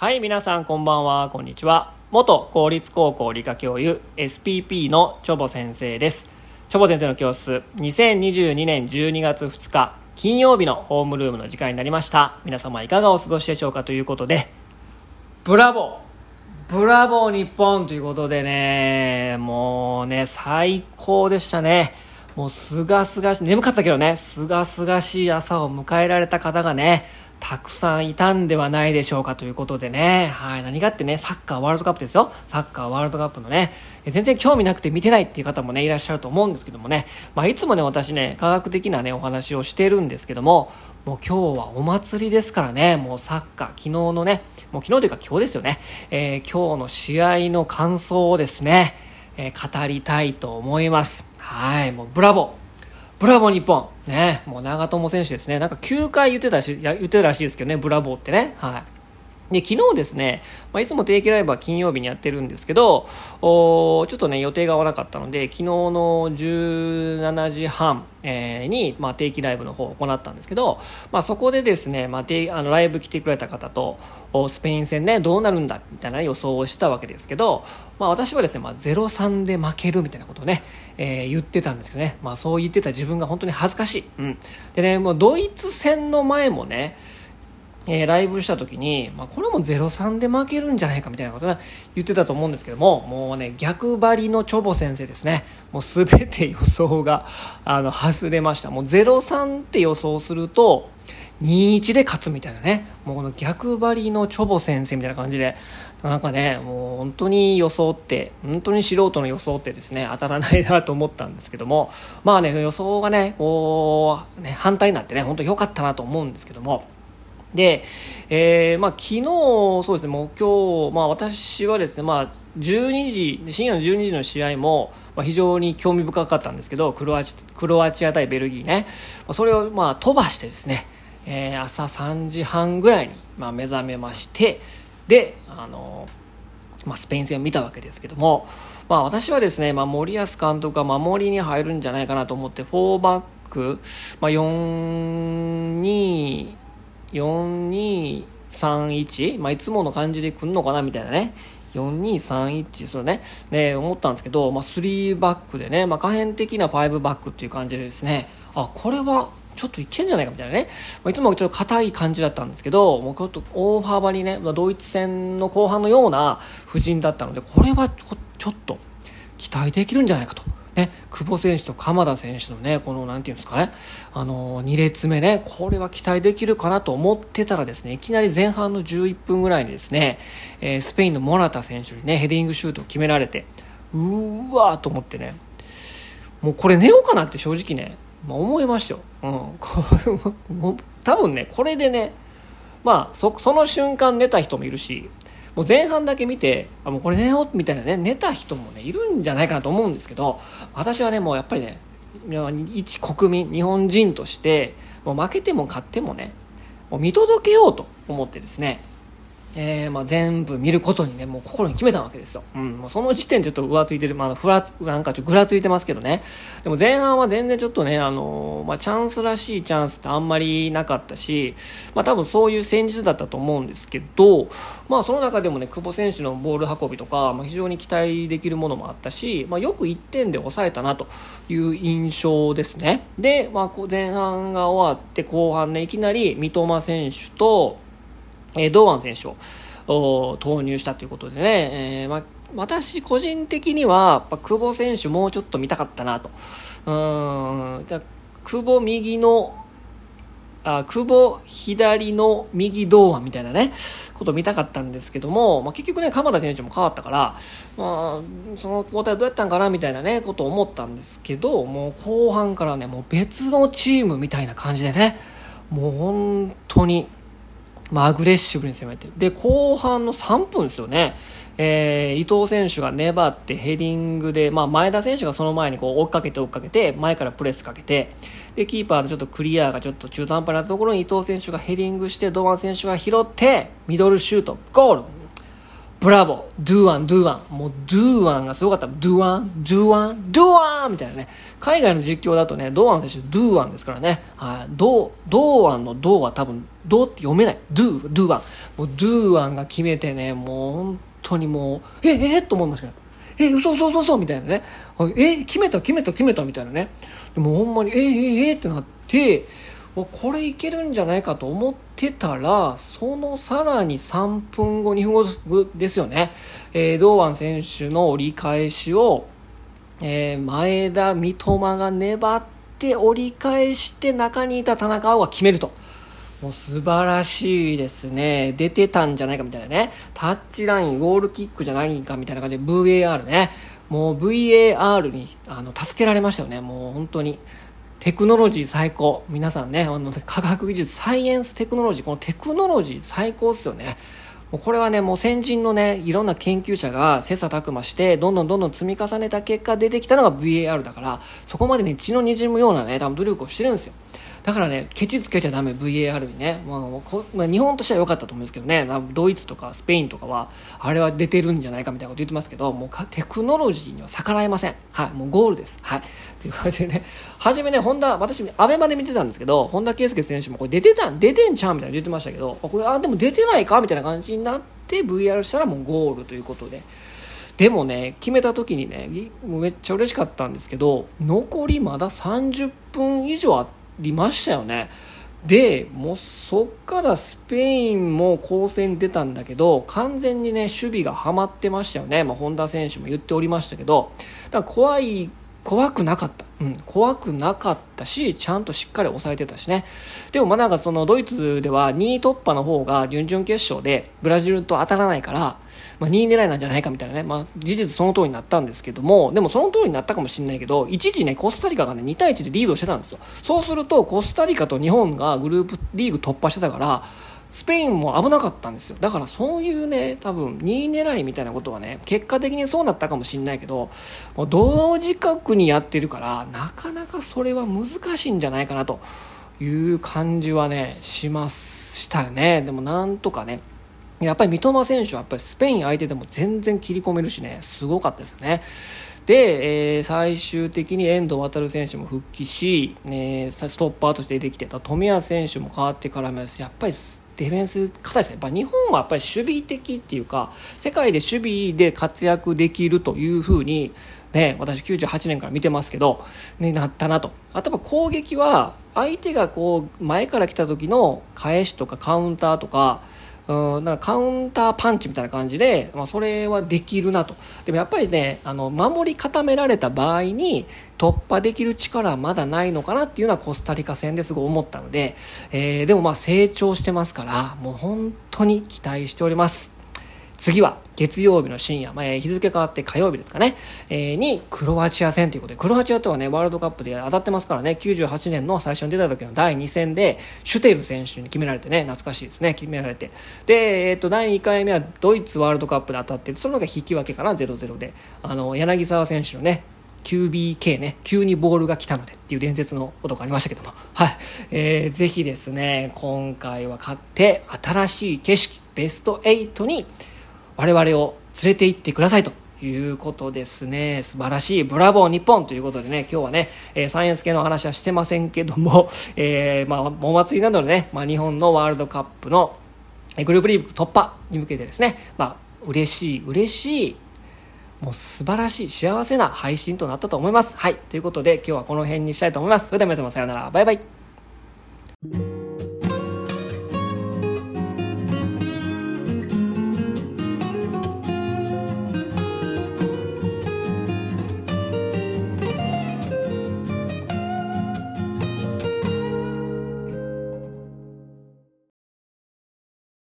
はい、皆さんこんばんは、こんにちは。元公立高校理科教諭 SPP のチョボ先生です。チョボ先生の教室、2022年12月2日、金曜日のホームルームの時間になりました。皆様いかがお過ごしでしょうかということで、ブラボーブラボー日本ということでね、もうね、最高でしたね。もうすがすがし、眠かったけどね、すがすがしい朝を迎えられた方がね、たくさんいたんではないでしょうかということでね、はい、何がってね、サッカーワールドカップですよ。サッカーワールドカップのね、全然興味なくて見てないっていう方もね、いらっしゃると思うんですけどもね、まあ、いつもね、私ね、科学的なね、お話をしてるんですけども、もう今日はお祭りですからね、もうサッカー、昨日のね、もう昨日というか今日ですよね、えー今日の試合の感想をですね、えー語りたいと思います。はい、もうブラボー。ブラボー日本ね、もう長友選手ですね。なんか9回言ってたし、や言ってたらしいですけどね、ブラボーってね。はい。で、昨日ですね、まあ、いつも定期ライブは金曜日にやってるんですけど、おちょっとね、予定が合わなかったので、昨日の17時半、えーに、まあ、定期ライブの方を行ったんですけど、まあ、そこでですね、まあ、あのライブ来てくれた方と、スペイン戦ね、どうなるんだ、みたいな予想をしたわけですけど、まあ、私はですね、まあ、0-3で負けるみたいなことをね、えー言ってたんですけどね、まあ、そう言ってた自分が本当に恥ずかしい。うん。でね、もうドイツ戦の前もね、えーライブした時に、まあ、これも0-3で負けるんじゃないかみたいなことね、言ってたと思うんですけども、もうね、逆張りのチョボ先生ですね。もうすべて予想が、あの、外れました。もう0-3って予想すると、2-1で勝つみたいなね。もうこの逆張りのチョボ先生みたいな感じで、なんかね、もう本当に予想って、本当に素人の予想ってですね、当たらないなと思ったんですけども、まあね、予想がね、こう、ね、反対になってね、本当良かったなと思うんですけども、で、えーまあ、昨日、そうですね、もう今日、まあ、私はですね、まあ、12時、深夜の12時の試合も、まあ、非常に興味深かったんですけど、クロアチクロアチア対ベルギーね、まあそれを、まあ、飛ばしてですね、えー朝3時半ぐらいに、まあ、目覚めまして、で、あのまあ、スペイン戦を見たわけですけども、まあ、私はですね、まあ、森保監督が守りに入るんじゃないかなと思って、4バック、まあ、4、2、4231、まあ、いつもの感じで来るのかな？みたいなね。4231そうね。ね思ったんですけど、まあ、3バックでね、まあ、可変的な5バックっていう感じでですね。あこれはちょっといけんじゃないかみたいなね、ま、いつもちょっと硬い感じだったんですけどもうちょっと大幅にね、まあ、ドイツ戦の後半のような布陣だったのでこれはちょっと期待できるんじゃないかと。ね、久保選手と鎌田選手のね、この、なんていうんですかね、あの、2列目ね、これは期待できるかなと思ってたらですね、いきなり前半の11分ぐらいにですね、えースペインのモラタ選手にね、ヘディングシュートを決められて、うーわーと思ってね、もうこれ寝ようかなって正直ね、まあ、思いましたよ。うん。多分ね、これでね、まあ、そ、その瞬間寝た人もいるし、もう前半だけ見て、あ、もうこれ寝ようみたいなね、寝た人もね、いるんじゃないかなと思うんですけど、私はね、もうやっぱりね、一国民、日本人として、もう負けても勝ってもね、もう見届けようと思ってですね、えーまあ、全部見ることにね、もう心に決めたわけですよ。うん、もうその時点でちょっと浮ついてる、まあ、ふら、なんかちょっとぐらついてますけどね。でも前半は全然ちょっとね、あのーまあ、チャンスらしいチャンスってあんまりなかったし、まあ、多分そういう戦術だったと思うんですけど、まあ、その中でもね、久保選手のボール運びとか、まあ、非常に期待できるものもあったし、まあ、よく1点で抑えたなという印象ですね。で、まあ、こう前半が終わって後半ね、いきなり三笘選手と、え堂安選手を投入したということでね、えーま、私個人的には、やっぱ久保選手もうちょっと見たかったなと。うん、じゃ久保右の、あ久保左の右堂安みたいなね、こと見たかったんですけども、まあ、結局ね、鎌田選手も変わったから、まあ、その交代どうやったんかなみたいなね、ことを思ったんですけど、もう後半からね、もう別のチームみたいな感じでね、もう本当に、まあ、アグレッシブに攻めて。で、後半の3分ですよね。えー伊藤選手が粘ってヘディングで、まあ、前田選手がその前にこう追っかけて追っかけて、前からプレスかけて、で、キーパーのちょっとクリアがちょっと中途半端なところに伊藤選手がヘディングして、堂安選手が拾って、ミドルシュート、ゴールブラボー、ドゥーワン、ドゥーワン、もうドゥーワンがすごかった。ドゥーワン、ドゥーワン、ドゥーワンみたいなね。海外の実況だとね、ドゥーワン選手、ドゥーワンですからね。はい。ド、ドワンのドは多分、ドって読めない。ドゥ、ドゥーワン。もうドゥーワンが決めてね、もう本当にもう、え、え、えと思いましたけど。え、嘘嘘嘘嘘みたいなね。え、決めた決めた決めたみたいなね。でもほんまに、え、え、え、ってなって、これいけるんじゃないかと思ってたらそのさらに3分後2分後ですよね、えー、堂安選手の折り返しを、えー、前田三笘が粘って折り返して中にいた田中碧が決めると。もう素晴らしいですね。出てたんじゃないかみたいなね。タッチライン、ゴールキックじゃないかみたいな感じで VAR ね。もう VAR にあの助けられましたよね。もう本当に。テクノロジー最高。皆さんね、あの、科学技術、サイエンステクノロジー、このテクノロジー最高っすよね。もうこれはね、もう先人のね、いろんな研究者が切磋琢磨して、どんどんどんどん積み重ねた結果出てきたのが VAR だから、そこまでね、血の滲むようなね、多分努力をしてるんですよ。だからね、ケチつけちゃだめ、VAR にね、まあこまあ、日本としては良かったと思うんですけどね、ドイツとかスペインとかは、あれは出てるんじゃないかみたいなこと言ってますけど、もうテクノロジーには逆らえません。はい、もうゴールです。はい。という感じでね、初めね、ホンダ、私、アベマで見てたんですけど、本田圭佑選手もこれ出てたん、出てんちゃうみたいな言ってましたけど、これ、あ、でも出てないかみたいな感じになって、VAR したらもうゴールということで。でもね、決めた時にね、めっちゃ嬉しかったんですけど、残りまだ30分以上あってりましたよね。でもうそっからスペインも攻勢に出たんだけど完全にね守備がはまってましたよね、まあ、本田選手も言っておりましたけどだから怖い怖くなかった、うん、怖くなかったしちゃんとしっかり抑えてたしね。でもまあなんかそのドイツでは2位突破の方が準々決勝でブラジルと当たらないからまあ、2位狙いなんじゃないかみたいなね、まあ、事実その通りになったんですけども、でもその通りになったかもしれないけど、一時ね、コスタリカがね、2対1でリードしてたんですよ。そうすると、コスタリカと日本がグループリーグ突破してたから、スペインも危なかったんですよ。だからそういうね、多分2位狙いみたいなことはね、結果的にそうなったかもしれないけど、もう同時刻にやってるから、なかなかそれは難しいんじゃないかなという感じはね、しましたよね。でもなんとかね、やっぱり三笘選手はやっぱりスペイン相手でも全然切り込めるしね、すごかったですよね。で、えー、最終的に遠藤航選手も復帰し、ね、ストッパーとして出てきてた富安選手も変わってからもやっぱりディフェンス硬いですね。やっぱ日本はやっぱり守備的っていうか、世界で守備で活躍できるというふうに、ね、私98年から見てますけど、ね、なったなと。あとは攻撃は、相手がこう、前から来た時の返しとかカウンターとか、うん、なんかカウンターパンチみたいな感じで、まあ、それはできるなと。でもやっぱりね、あの、守り固められた場合に突破できる力はまだないのかなっていうのはコスタリカ戦ですごい思ったので、えー、でもまあ成長してますから、もう本当に期待しております。次は月曜日の深夜、まあ、日付変わって火曜日ですかね、えー、にクロアチア戦ということで、クロアチアとはね、ワールドカップで当たってますからね、98年の最初に出た時の第2戦で、シュテル選手に決められてね、懐かしいですね、決められて。で、えっ、ー、と、第2回目はドイツワールドカップで当たって、その中引き分けかな、0-0で。あの、柳沢選手のね、QBK ね、急にボールが来たのでっていう伝説のことがありましたけども、はい。えー、ぜひですね、今回は勝って、新しい景色、ベスト8に我々を連れて行ってくださいということですね。素晴らしい。ブラボー日本ということでね、今日はね、えー、サイエンス系の話はしてませんけども、えー、まあ、お祭りなどでね、まあ、日本のワールドカップのグループリーグ突破に向けてですね、まあ、嬉しい、嬉しい、もう素晴らしい、幸せな配信となったと思います。はい。ということで、今日はこの辺にしたいと思います。それでは皆様さようなら。バイバイ。